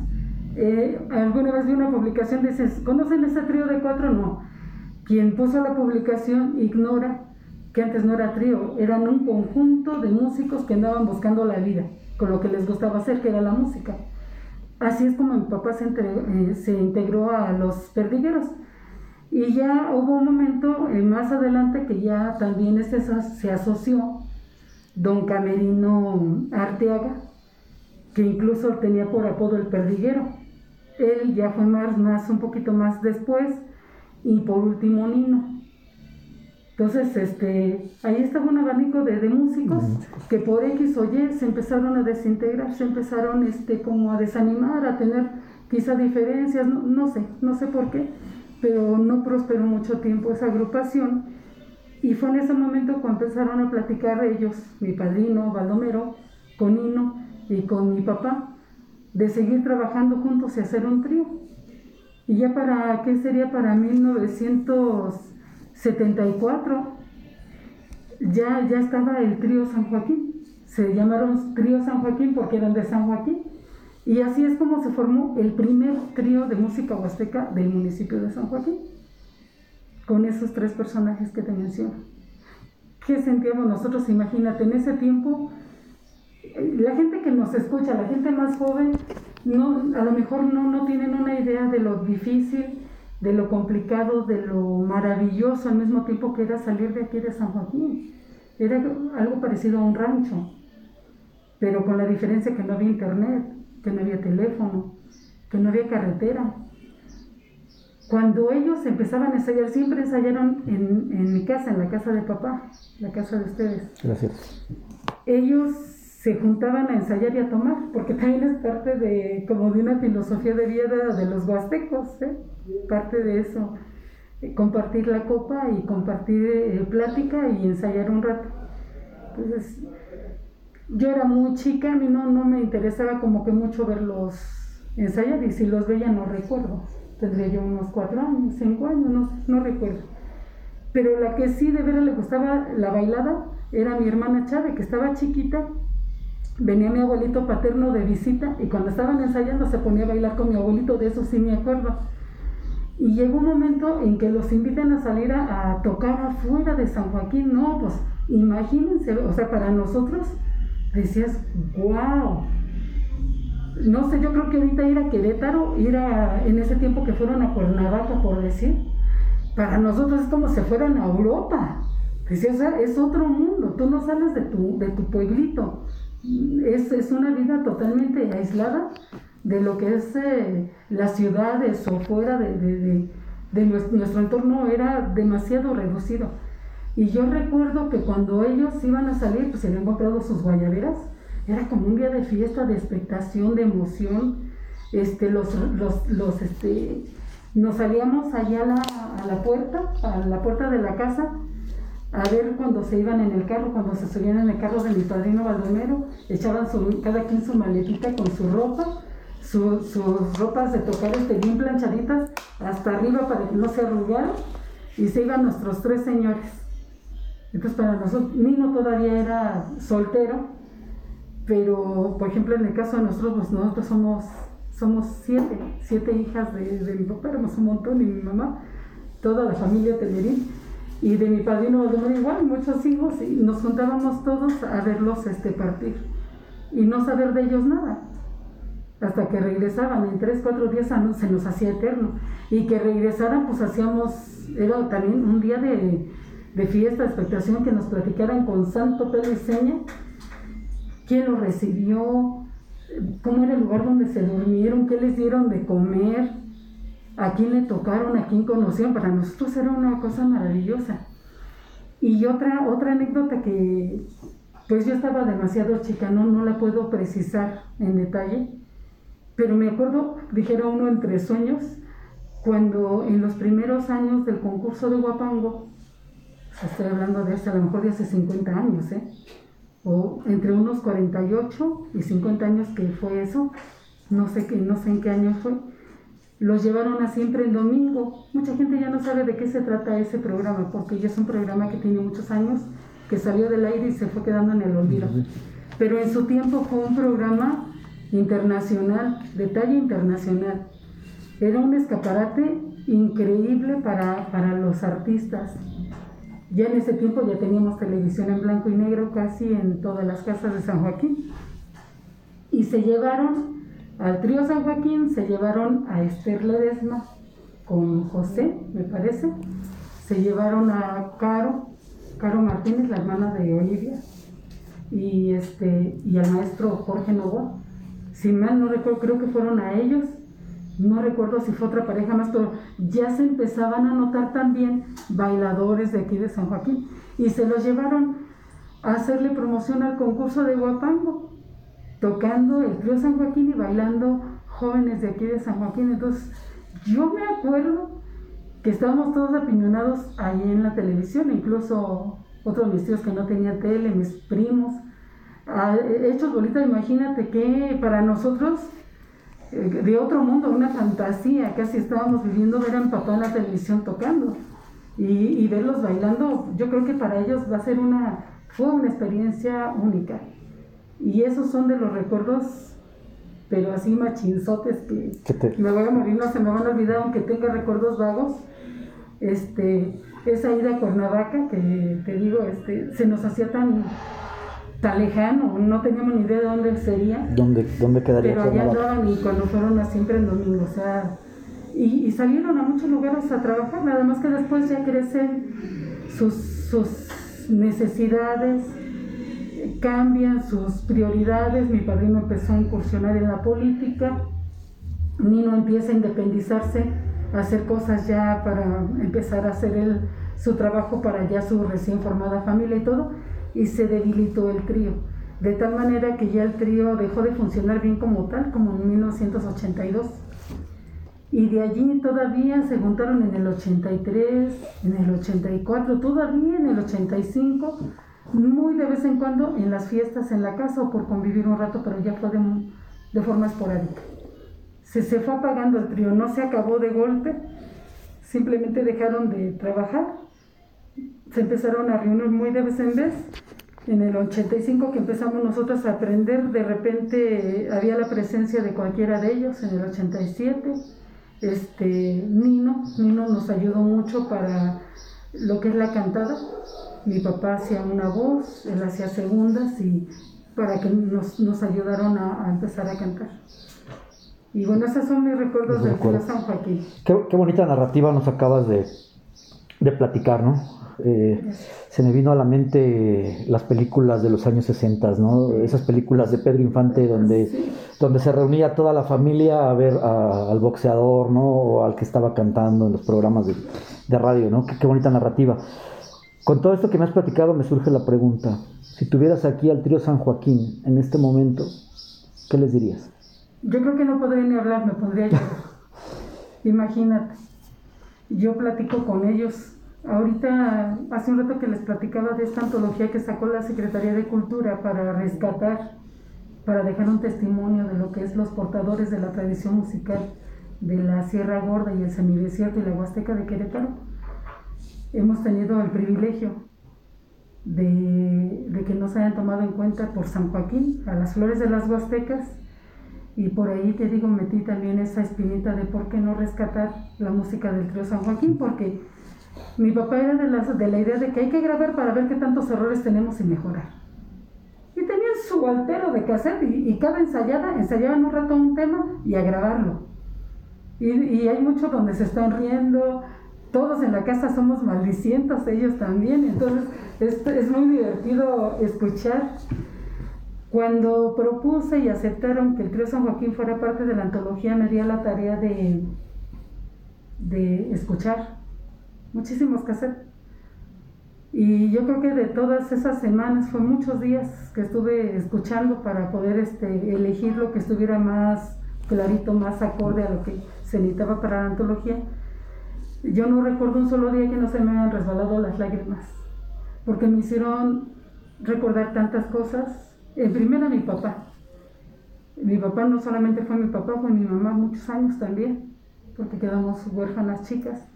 Eh, alguna vez vi una publicación, dices, ¿conocen ese trío de cuatro? No. Quien puso la publicación ignora que antes no era trío, eran un conjunto de músicos que andaban buscando la vida, con lo que les gustaba hacer, que era la música. Así es como mi papá se, eh, se integró a los perdigueros. Y ya hubo un momento eh, más adelante que ya también este se asoció don Camerino Arteaga, que incluso tenía por apodo el perdiguero. él ya fue más, más un poquito más después, y por último Nino. Entonces, este, ahí estaba un abanico de, músicos que por X o Y se empezaron a desintegrar, se empezaron este, como a desanimar, a tener quizá diferencias, no, no sé, no sé por qué, pero no prosperó mucho tiempo esa agrupación. Y fue en ese momento cuando empezaron a platicar ellos, mi padrino Baldomero, con Nino y con mi papá, de seguir trabajando juntos y hacer un trío. Y ya para, ¿qué sería para 1974? Ya, ya estaba el trío San Joaquín. Se llamaron trío San Joaquín porque eran de San Joaquín. Y así es como se formó el primer trío de música huasteca del municipio de San Joaquín, con esos tres personajes que te menciono. ¿Qué sentíamos nosotros? Imagínate, en ese tiempo, la gente que nos escucha, la gente más joven, no, a lo mejor no, no tienen una idea de lo difícil, de lo complicado, de lo maravilloso al mismo tiempo que era salir de aquí de San Joaquín. Era algo parecido a un rancho, pero con la diferencia que no había internet, que no había teléfono, que no había carretera. Cuando ellos empezaban a ensayar, siempre ensayaron en, en mi casa, en la casa de papá, la casa de ustedes. Gracias. Ellos se juntaban a ensayar y a tomar, porque también es parte de, como de una filosofía de vida de los huastecos, ¿eh? Parte de eso, eh, compartir la copa y compartir eh, plática y ensayar un rato. Yo era muy chica, a mí no, no me interesaba como que mucho verlos ensayar y si los veía no recuerdo, tendría yo unos cuatro años, cinco años, no, no recuerdo. Pero la que sí de veras le gustaba la bailada era mi hermana Chávez, que estaba chiquita venía mi abuelito paterno de visita y cuando estaban ensayando se ponía a bailar con mi abuelito, de eso sí me acuerdo. Y llegó un momento en que los invitan a salir a, tocar afuera de San Joaquín. No, pues imagínense, o sea, para nosotros decías, wow. No sé, yo creo que ahorita ir a Querétaro, ir a, en ese tiempo que fueron a Cuernavaca, por decir, para nosotros es como si fueran a Europa. Decías, o sea, es otro mundo, tú no sales de tu, de tu pueblito es, es una vida totalmente aislada de lo que es eh, las ciudades o fuera de, de, de, nuestro, entorno era demasiado reducido. Y yo recuerdo que cuando ellos iban a salir, pues se habían comprado sus guayaberas, era como un día de fiesta, de expectación, de emoción. Este, los, los, los, este, nos salíamos allá a la, a la puerta, a la puerta de la casa, a ver cuando se iban en el carro, cuando se subían en el carro de mi padrino Baldomero, echaban su, cada quien su maletita con su ropa, sus ropas de tocar este, bien planchaditas hasta arriba para que no se arrugaran, y se iban nuestros tres señores. Entonces para nosotros, Nino todavía era soltero, pero por ejemplo en el caso de nosotros, pues nosotros somos, somos siete, siete hijas de, de mi papá, éramos un montón, y mi mamá, toda la familia Tellerín y de mi padrino Baldomero igual, muchos hijos, y nos juntábamos todos a verlos este, partir y no saber de ellos nada. Hasta que regresaban, en tres, cuatro días se nos hacía eterno. Y que regresaran, pues hacíamos, era también un día de, de fiesta, de expectación, que nos platicaran con santo pelo y seña quién los recibió, cómo era el lugar donde se durmieron, qué les dieron de comer, a quién le tocaron, a quién conocían, para nosotros era una cosa maravillosa. Y otra, otra anécdota que pues yo estaba demasiado chica, no, no la puedo precisar en detalle, pero me acuerdo, dijera uno entre sueños, cuando en los primeros años del concurso de Guapango, estoy hablando de hace a lo mejor de hace 50 años, ¿eh? o entre unos 48 y 50 años que fue eso, no sé, qué, no sé en qué año fue, los llevaron a siempre en domingo. Mucha gente ya no sabe de qué se trata ese programa, porque ya es un programa que tiene muchos años, que salió del aire y se fue quedando en el olvido. Pero en su tiempo fue un programa internacional, de talla internacional. Era un escaparate increíble para, para los artistas. Ya en ese tiempo ya teníamos televisión en blanco y negro casi en todas las casas de San Joaquín. Y se llevaron al trío San Joaquín se llevaron a Esther Ledesma con José, me parece. Se llevaron a Caro, Caro Martínez, la hermana de Olivia, y, este, y al maestro Jorge Novoa. Si mal no recuerdo, creo que fueron a ellos. no recuerdo si fue otra pareja más, pero ya se empezaban a notar también bailadores de aquí de San Joaquín y se los llevaron a hacerle promoción al concurso de Guapango, tocando el trío San Joaquín y bailando jóvenes de aquí de San Joaquín. Entonces, yo me acuerdo que estábamos todos apiñonados ahí en la televisión, incluso otros de mis tíos que no tenían tele, mis primos, hechos bolitas, imagínate que para nosotros eh, de otro mundo, una fantasía, casi estábamos viviendo ver a mi papá en la televisión tocando y, y, verlos bailando, yo creo que para ellos va a ser una, fue una experiencia única. Y esos son de los recuerdos, pero así machinzotes que, me voy a morir, no se me van a olvidar, aunque tenga recuerdos vagos. Este, esa ida a Cuernavaca, que te digo, este, se nos hacía tan tan lejano, no teníamos ni idea de dónde sería. ¿Dónde, dónde quedaría? Pero allá andaban y cuando fueron a siempre en domingo, o sea, y, salieron a muchos lugares a trabajar, nada más que después ya crecen sus, sus necesidades, cambian sus prioridades, mi padrino empezó a incursionar en la política, Nino empieza a independizarse, a hacer cosas ya para empezar a hacer él su trabajo para ya su recién formada familia y todo, y se debilitó el trío, de tal manera que ya el trío dejó de funcionar bien como tal, como en 1982. Y de allí todavía se juntaron en el 83, en el 84, todavía en el 85, muy de vez en cuando en las fiestas en la casa o por convivir un rato, pero ya fue de, de forma esporádica. Se, se fue apagando el trío, no se acabó de golpe, simplemente dejaron de trabajar se empezaron a reunir muy de vez en vez. En el 85 que empezamos nosotros a aprender, de repente había la presencia de cualquiera de ellos, en el 87. Este, Nino, Nino nos ayudó mucho para lo que es la cantada. Mi papá hacía una voz, él hacía segundas y para que nos, nos ayudaron a, empezar a cantar. Y bueno, esos son mis recuerdos del San Joaquín. Qué, qué, bonita narrativa nos acabas de, de platicar, ¿no? Eh, se me vino a la mente las películas de los años 60, ¿no? Esas películas de Pedro Infante donde, donde se reunía toda la familia a ver al boxeador, ¿no? O al que estaba cantando en los programas de, radio, ¿no? Qué, bonita narrativa. Con todo esto que me has platicado me surge la pregunta, si tuvieras aquí al trío San Joaquín en este momento, ¿qué les dirías? Yo creo que no podría ni hablar, me podría llorar. Imagínate, yo platico con ellos Ahorita, hace un rato que les platicaba de esta antología que sacó la Secretaría de Cultura para rescatar, para dejar un testimonio de lo que es los portadores de la tradición musical de la Sierra Gorda y el semidesierto y la Huasteca de Querétaro. Hemos tenido el privilegio de, de que nos hayan tomado en cuenta por San Joaquín, a las flores de las Huastecas, y por ahí te digo, metí también esa espinita de por qué no rescatar la música del trío San Joaquín, porque mi papá era de la, de la idea de que hay que grabar para ver qué tantos errores tenemos y mejorar. Y tenían su altero de cassette y, y cada ensayada ensayaban un rato un tema y a grabarlo. Y, hay muchos donde se están riendo, todos en la casa somos maldicientos, ellos también, entonces es, es muy divertido escuchar. Cuando propuse y aceptaron que el Trío San Joaquín fuera parte de la antología, me di la tarea de, de escuchar muchísimos cassettes. Y yo creo que de todas esas semanas, fue muchos días que estuve escuchando para poder este, elegir lo que estuviera más clarito, más acorde a lo que se necesitaba para la antología. Yo no recuerdo un solo día que no se me hayan resbalado las lágrimas, porque me hicieron recordar tantas cosas. En primera mi papá. Mi papá no solamente fue mi papá, fue mi mamá muchos años también, porque quedamos huérfanas chicas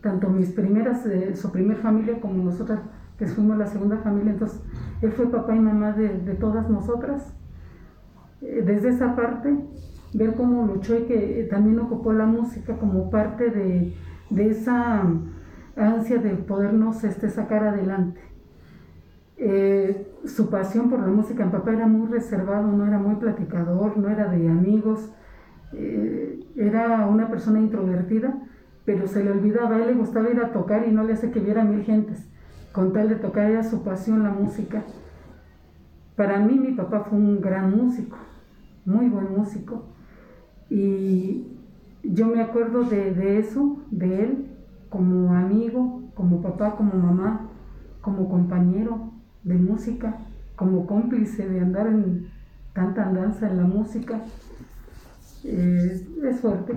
tanto mis primeras, eh, su primer familia como nosotras, que fuimos la segunda familia, entonces él fue papá y mamá de, todas nosotras. Eh, desde esa parte, ver cómo luchó y que eh, también ocupó la música como parte de, esa ansia de podernos este, sacar adelante. su pasión por la música en papá era muy reservado, no era muy platicador, no era de amigos, era una persona introvertida, pero se le olvidaba, a él le gustaba ir a tocar y no le hace que viera mil gentes, con tal de tocar era su pasión la música. Para mí mi papá fue un gran músico, muy buen músico, y yo me acuerdo de, de eso, de él, como amigo, como papá, como mamá, como compañero de música, como cómplice de andar en tanta andanza en la música. Eh, es fuerte.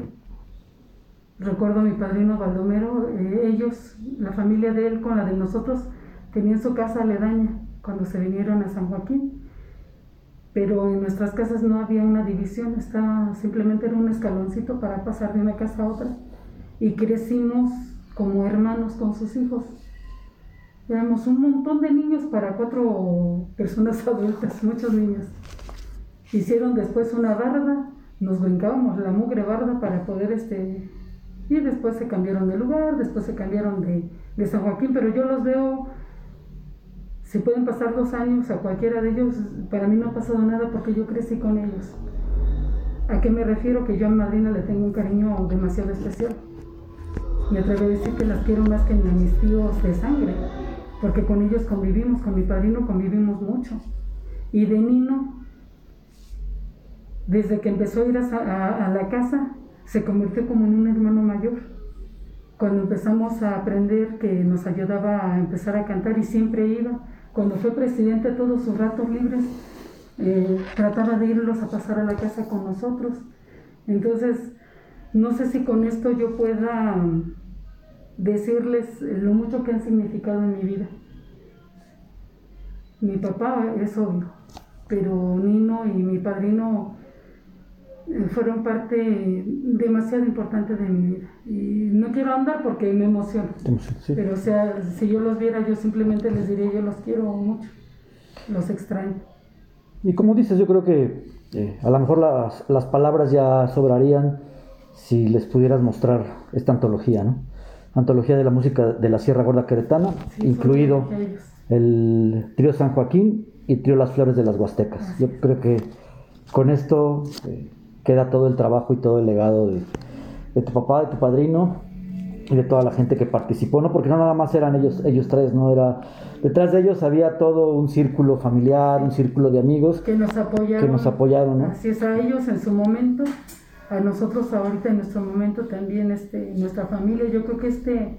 Recuerdo a mi padrino Baldomero, eh, ellos, la familia de él con la de nosotros, tenían su casa aledaña cuando se vinieron a San Joaquín. Pero en nuestras casas no había una división, estaba, simplemente era un escaloncito para pasar de una casa a otra. Y crecimos como hermanos con sus hijos. Éramos un montón de niños para cuatro personas adultas, muchos niños. Hicieron después una barda, nos brincábamos la mugre barda para poder este... Y después se cambiaron de lugar, después se cambiaron de, de San Joaquín, pero yo los veo, si pueden pasar dos años a cualquiera de ellos, para mí no ha pasado nada porque yo crecí con ellos. ¿A qué me refiero? Que yo a Madrina le tengo un cariño demasiado especial. Me atrevo a decir que las quiero más que a mis tíos de sangre, porque con ellos convivimos, con mi padrino convivimos mucho. Y de Nino, desde que empezó a ir a, la casa, se convirtió como en un hermano mayor. Cuando empezamos a aprender que nos ayudaba a empezar a cantar y siempre iba, cuando fue presidente todos sus ratos libres, eh, trataba de irlos a pasar a la casa con nosotros. Entonces, no sé si con esto yo pueda decirles lo mucho que han significado en mi vida. Mi papá es obvio, pero Nino y mi padrino fueron parte demasiado importante de mi vida. Y no quiero andar porque me emociono. Pero o sea, si yo los viera, yo simplemente les diría, yo los quiero mucho, los extraño. Y como dices, yo creo que eh, a lo mejor las, las palabras ya sobrarían si les pudieras mostrar esta antología, ¿no? Antología de la música de la Sierra Gorda Queretana, incluido el trío San Joaquín y trío Las Flores de las Huastecas. Yo creo que con esto eh, queda todo el trabajo y todo el legado de, de, tu papá, de tu padrino y de toda la gente que participó, ¿no? Porque no nada más eran ellos, ellos tres, ¿no? Era, detrás de ellos había todo un círculo familiar, un círculo de amigos que nos apoyaron, que nos apoyaron ¿no? Así es, a ellos en su momento a nosotros ahorita en nuestro momento también, este, nuestra familia, yo creo que este,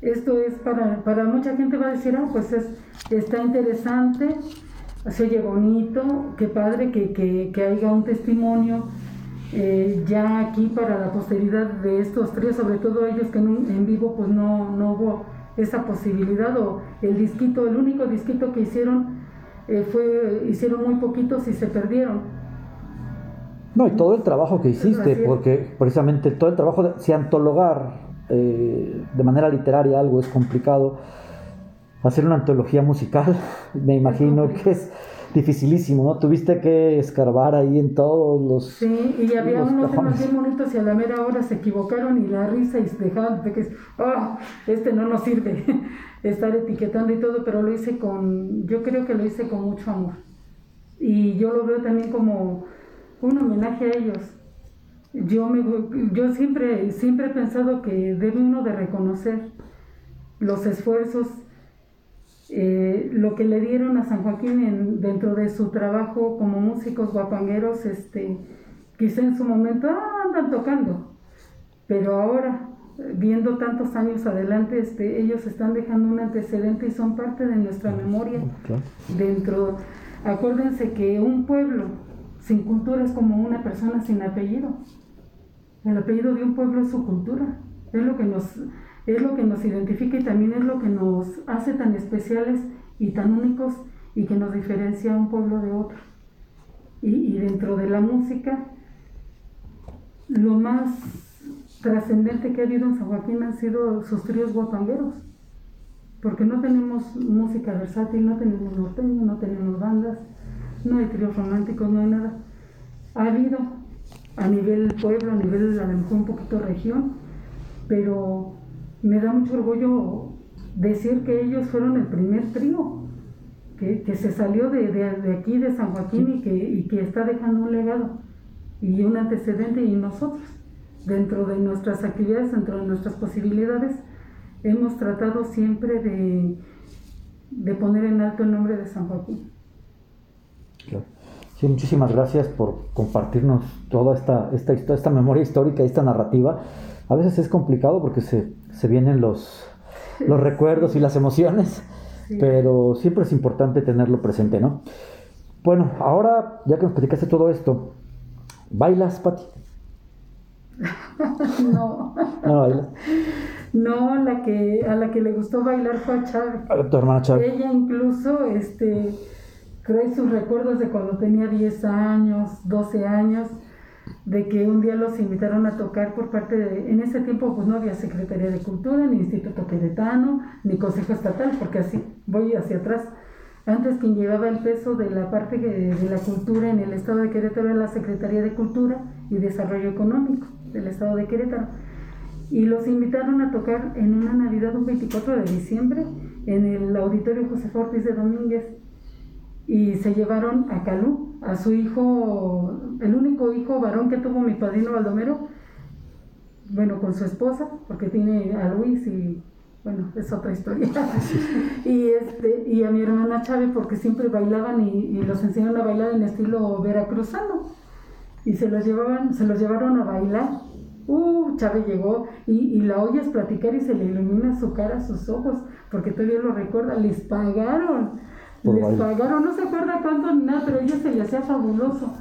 esto es para, para mucha gente va a decir, ah, pues es, está interesante, se oye bonito, qué padre que, que, que haya un testimonio eh, ya aquí para la posteridad de estos tres, sobre todo ellos que en, en, vivo pues no, no hubo esa posibilidad o el disquito, el único disquito que hicieron eh, fue, hicieron muy poquitos y se perdieron. No, y todo el trabajo que hiciste, porque precisamente todo el trabajo, de, si antologar eh, de manera literaria algo es complicado, hacer una antología musical, me imagino que es dificilísimo, ¿no? Tuviste que escarbar ahí en todos los. Sí, y había unos temas bien bonitos y a la mera hora se equivocaron y la risa y se dejaban de que, oh, este no nos sirve estar etiquetando y todo, pero lo hice con, yo creo que lo hice con mucho amor. Y yo lo veo también como un homenaje a ellos. Yo, me, yo siempre, siempre he pensado que debe uno de reconocer los esfuerzos, eh, lo que le dieron a San Joaquín dentro de su trabajo como músicos guapangueros, este, quizá en su momento ah, andan tocando, pero ahora, viendo tantos años adelante, este, ellos están dejando un antecedente y son parte de nuestra memoria. Dentro, acuérdense que un pueblo sin cultura es como una persona sin apellido. El apellido de un pueblo es su cultura. Es lo que nos, es lo que nos identifica y también es lo que nos hace tan especiales y tan únicos y que nos diferencia un pueblo de otro. Y, dentro de la música, lo más trascendente que ha habido en San Joaquín han sido sus tríos guapangueros, porque no tenemos música versátil, no tenemos norteño, no tenemos bandas, no hay tríos románticos, no hay nada. Ha habido a nivel pueblo, a nivel a lo mejor un poquito región, pero me da mucho orgullo decir que ellos fueron el primer trío que, se salió de, de, aquí, de San Joaquín, y que, está dejando un legado y un antecedente, y nosotros, dentro de nuestras actividades, dentro de nuestras posibilidades, hemos tratado siempre de, poner en alto el nombre de San Joaquín. Sí, muchísimas gracias por compartirnos toda esta, esta, esta memoria histórica, esta narrativa. A veces es complicado porque se, se vienen los, los recuerdos y las emociones, pero siempre es importante tenerlo presente, ¿no? Bueno, ahora ya que nos platicaste todo esto, ¿bailas, Pati? no. ¿No bailas? No, la que, a la que le gustó bailar fue a Chávez. A tu hermana Chávez. Ella incluso, este, cree sus recuerdos de cuando tenía 10 años, 12 años, de que un día los invitaron a tocar por parte de, en ese tiempo pues no había Secretaría de Cultura, ni Instituto Queretano, ni Consejo Estatal, porque así voy hacia atrás. Antes quien llevaba el peso de la parte de, de la cultura en el estado de Querétaro era la Secretaría de Cultura y Desarrollo Económico del estado de Querétaro. Y los invitaron a tocar en una Navidad un 24 de diciembre en el Auditorio José Ortiz de Domínguez y se llevaron a Calú, a su hijo, el único hijo varón que tuvo mi padrino Baldomero, bueno, con su esposa, porque tiene a Luis y bueno, es otra historia. y, este, y a mi hermana Chávez, porque siempre bailaban y, los enseñaron a bailar en estilo veracruzano. Y se los, llevaban, se los llevaron a bailar. Uh, Chávez llegó y, y la oyes platicar y se le ilumina su cara, sus ojos, porque todavía lo recuerda, les pagaron les pagaron, no se acuerda cuánto ni nada, pero a ella se le hacía fabuloso,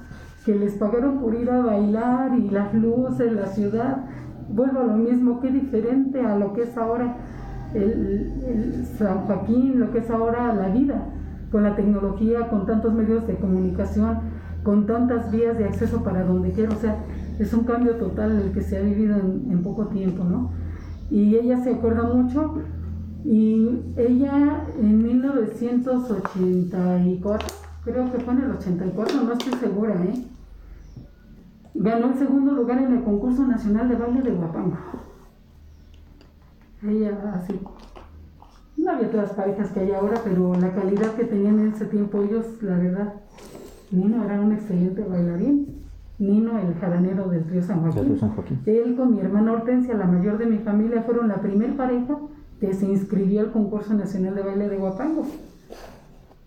que les pagaron por ir a bailar y las luces, la ciudad, vuelvo a lo mismo, qué diferente a lo que es ahora el, San Joaquín, lo que es ahora la vida, con la tecnología, con tantos medios de comunicación, con tantas vías de acceso para donde quiera, o sea, es un cambio total el que se ha vivido en, en poco tiempo, ¿no? Y ella se acuerda mucho y ella en 1984, creo que fue en el 84, no estoy segura, ¿eh? ganó el segundo lugar en el concurso nacional de baile de Guapango. Ella así. No había todas las parejas que hay ahora, pero la calidad que tenían en ese tiempo ellos, la verdad, Nino era un excelente bailarín. Nino, el jaranero del río San Joaquín. San Joaquín. Él con mi hermana Hortensia, la mayor de mi familia, fueron la primer pareja que se inscribió al concurso nacional de baile de Guapango.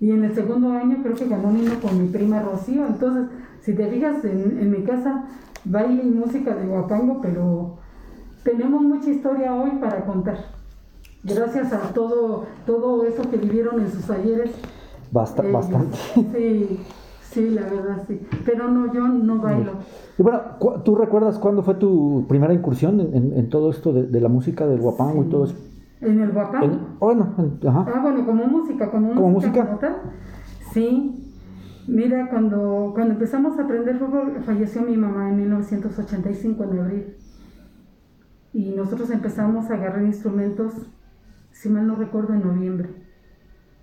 Y en el segundo año creo que ganó Nino con mi prima Rocío. Entonces, si te fijas en, en mi casa, baile y música de Guapango, pero tenemos mucha historia hoy para contar. Gracias a todo, todo eso que vivieron en sus talleres. Basta, bastante. Sí, sí, la verdad, sí. Pero no, yo no bailo. Y bueno, ¿tú recuerdas cuándo fue tu primera incursión en, en, todo esto de, de, la música del guapango y todo eso? En el guapango. bueno, ajá. Ah, bueno, como música, como, ¿Como música. música? Sí. Mira, cuando, cuando empezamos a aprender fútbol, falleció mi mamá en 1985, en abril. Y nosotros empezamos a agarrar instrumentos, si mal no recuerdo, en noviembre.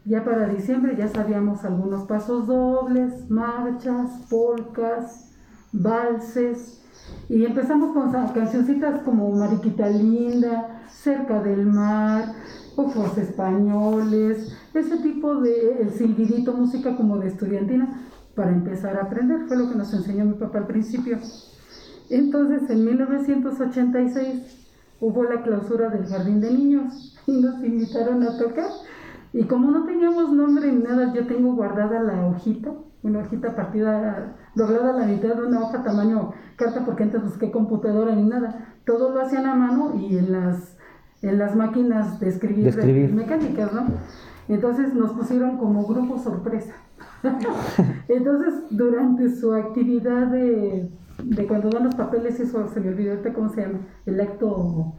Ya para diciembre ya sabíamos algunos pasos dobles, marchas, polcas, valses. Y empezamos con cancioncitas como Mariquita Linda, Cerca del Mar, Ojos Españoles, ese tipo de silbidito, música como de estudiantina, para empezar a aprender. Fue lo que nos enseñó mi papá al principio. Entonces, en 1986 hubo la clausura del jardín de niños y nos invitaron a tocar. Y como no teníamos nombre ni nada, yo tengo guardada la hojita, una hojita partida, doblada a la mitad de una hoja tamaño carta, porque antes busqué computadora ni nada. Todo lo hacían a mano y en las, en las máquinas de escribir, de escribir. mecánicas, ¿no? Entonces nos pusieron como grupo sorpresa. Entonces, durante su actividad de de cuando dan los papeles, eso se me olvidó cómo se llama, el acto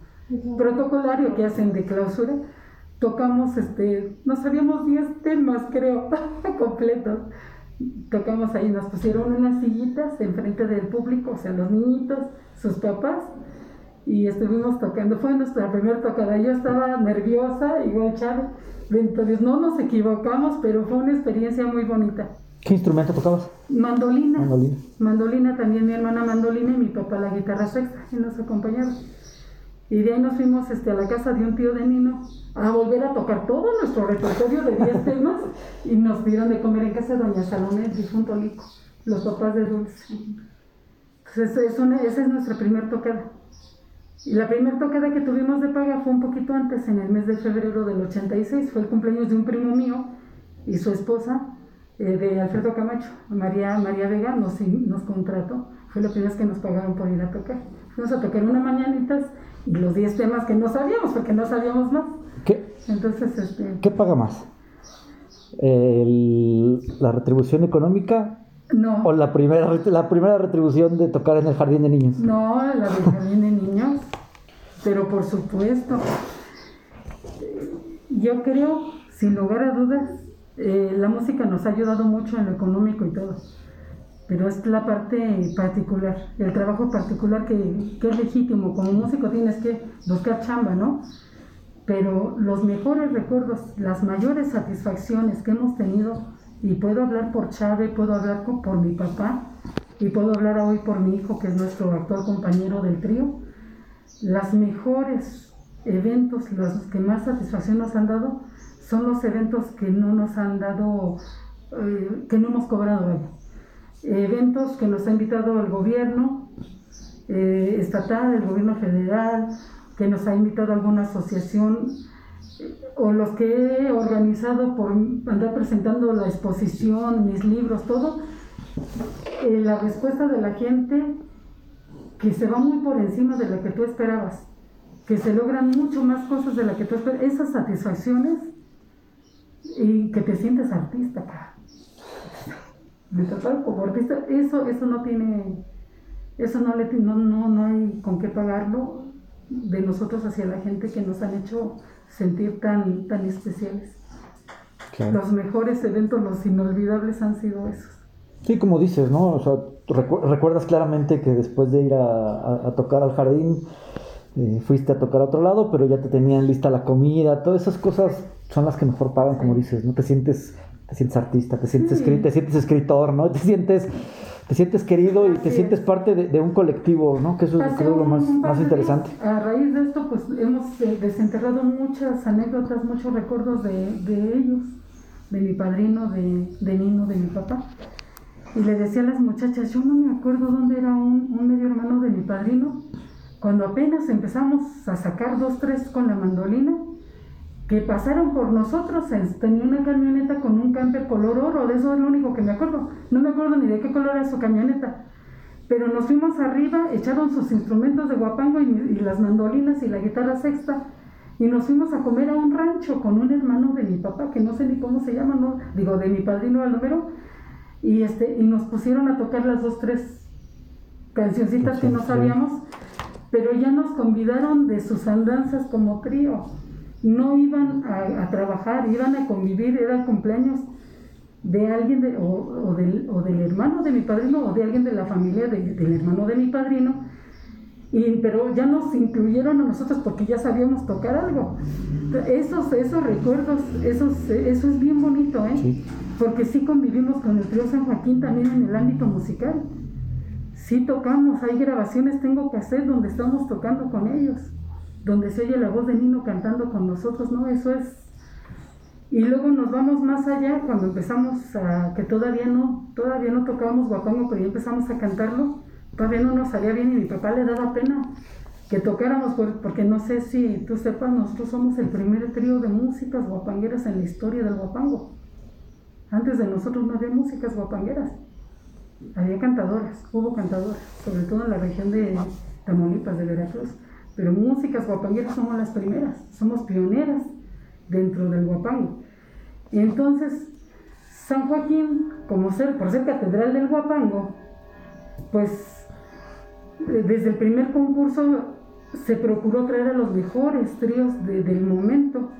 protocolario que hacen de clausura, tocamos, este, no sabíamos 10 temas, creo, completos. Tocamos ahí, nos pusieron unas sillitas enfrente del público, o sea, los niñitos, sus papás, y estuvimos tocando. Fue nuestra primera tocada. Yo estaba nerviosa, igual Chávez. Entonces no nos equivocamos, pero fue una experiencia muy bonita. ¿Qué instrumento tocabas? Mandolina. Mandolina. Mandolina también mi hermana mandolina y mi papá la guitarra sexta y nos acompañaron. Y de ahí nos fuimos este, a la casa de un tío de Nino a volver a tocar todo nuestro repertorio de 10 temas y nos dieron de comer en casa de Doña Salomé, difunto Lico, los papás de Dulce. Entonces es esa es nuestra primera tocada. Y la primera tocada que tuvimos de paga fue un poquito antes, en el mes de febrero del 86, fue el cumpleaños de un primo mío y su esposa eh, de Alfredo Camacho. María, María Vega nos, nos contrató. Fue la primera vez que nos pagaron por ir a tocar. Fuimos a tocar una mañanitas los 10 temas que no sabíamos, porque no sabíamos más. ¿Qué, Entonces, este, ¿qué paga más? El- ¿La retribución económica no. o la primera, la primera retribución de tocar en el jardín de niños? No, la del jardín de niños, pero por supuesto. Yo creo, sin lugar a dudas, eh, la música nos ha ayudado mucho en lo económico y todo, pero es la parte particular, el trabajo particular que, que es legítimo. Como músico tienes que buscar chamba, ¿no? Pero los mejores recuerdos, las mayores satisfacciones que hemos tenido, y puedo hablar por Chávez, puedo hablar por mi papá, y puedo hablar hoy por mi hijo, que es nuestro actual compañero del trío, las mejores eventos, los que más satisfacción nos han dado, son los eventos que no nos han dado, eh, que no hemos cobrado. vaya. Eventos que nos ha invitado el gobierno eh, estatal, el gobierno federal, que nos ha invitado alguna asociación, eh, o los que he organizado por andar presentando la exposición, mis libros, todo, eh, la respuesta de la gente que se va muy por encima de lo que tú esperabas, que se logran mucho más cosas de lo que tú esperabas, esas satisfacciones y que te sientes artista, cara. De total, como artista, eso, eso no tiene, eso no, le, no, no, no hay con qué pagarlo de nosotros hacia la gente que nos han hecho sentir tan, tan especiales. Los mejores eventos, los inolvidables han sido esos. Sí, como dices, ¿no? O sea, recu- recuerdas claramente que después de ir a, a- a tocar al jardín, eh, fuiste a tocar a otro lado, pero ya te tenían lista la comida, todas esas cosas son las que mejor pagan, como dices, ¿no? Te sientes, te sientes artista, te sientes, Sí. escri- te sientes escritor, ¿no? Te sientes, te sientes querido y te sientes parte de, de un colectivo, ¿no? Que eso es creo, lo un- más, más interesante. A raíz de esto, pues hemos eh, desenterrado muchas anécdotas, muchos recuerdos de, de ellos, de mi padrino, de, de Nino, de mi papá. Y le decía a las muchachas, yo no me acuerdo dónde era un, un medio hermano de mi padrino, cuando apenas empezamos a sacar dos, tres con la mandolina, que pasaron por nosotros, en- tenía una camioneta con un camper color oro, de eso es lo único que me acuerdo. No me acuerdo ni de qué color era su camioneta. Pero nos fuimos arriba, echaron sus instrumentos de guapango y, y las mandolinas y la guitarra sexta. Y nos fuimos a comer a un rancho con un hermano de mi papá, que no sé ni cómo se llama, no, digo, de mi padrino al número. Y, este, y nos pusieron a tocar las dos, tres cancioncitas que no sabíamos, pero ya nos convidaron de sus andanzas como trío. No iban a, a trabajar, iban a convivir, era el cumpleaños de alguien, de- o, o del, o del hermano de mi padrino, o de alguien de la familia de- del hermano de mi padrino. Y, pero ya nos incluyeron a nosotros porque ya sabíamos tocar algo. Esos, esos recuerdos, esos, eso es bien bonito, ¿eh? Sí. Porque sí convivimos con el trío San Joaquín también en el ámbito musical. Sí tocamos, hay grabaciones, tengo cassette donde estamos tocando con ellos, donde se oye la voz de Nino cantando con nosotros, ¿no? Eso es... Y luego nos vamos más allá cuando empezamos a, que todavía no, todavía no tocábamos guapango, pero ya empezamos a cantarlo, todavía no nos salía bien y mi papá le daba pena que tocáramos, por- porque no sé si tú sepas, nosotros somos el primer trío de músicas guapangueras en la historia del guapango. Antes de nosotros no había músicas guapangueras. Había cantadoras, hubo cantadoras, sobre todo en la región de Tamaulipas, de Veracruz. Pero músicas guapangueras somos las primeras, somos pioneras dentro del guapango. Y entonces, San Joaquín, como ser, por ser catedral del guapango, pues eh, desde el primer concurso se procuró traer a los mejores tríos de- del momento.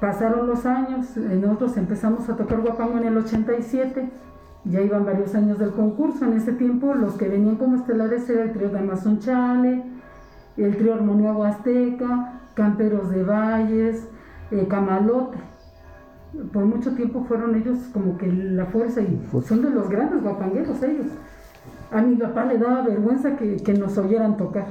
Pasaron los años, eh, nosotros empezamos a tocar guapango en el 87, ya iban varios años del concurso. En ese tiempo, los que venían como estelares era el trío Damazón Chale, el trío Armonía Huasteca, Camperos de Valles, eh, Camalote. Por mucho tiempo fueron ellos como que la fuerza y son de los grandes guapangueros ellos. A mi papá le daba vergüenza que, que nos oyeran tocar.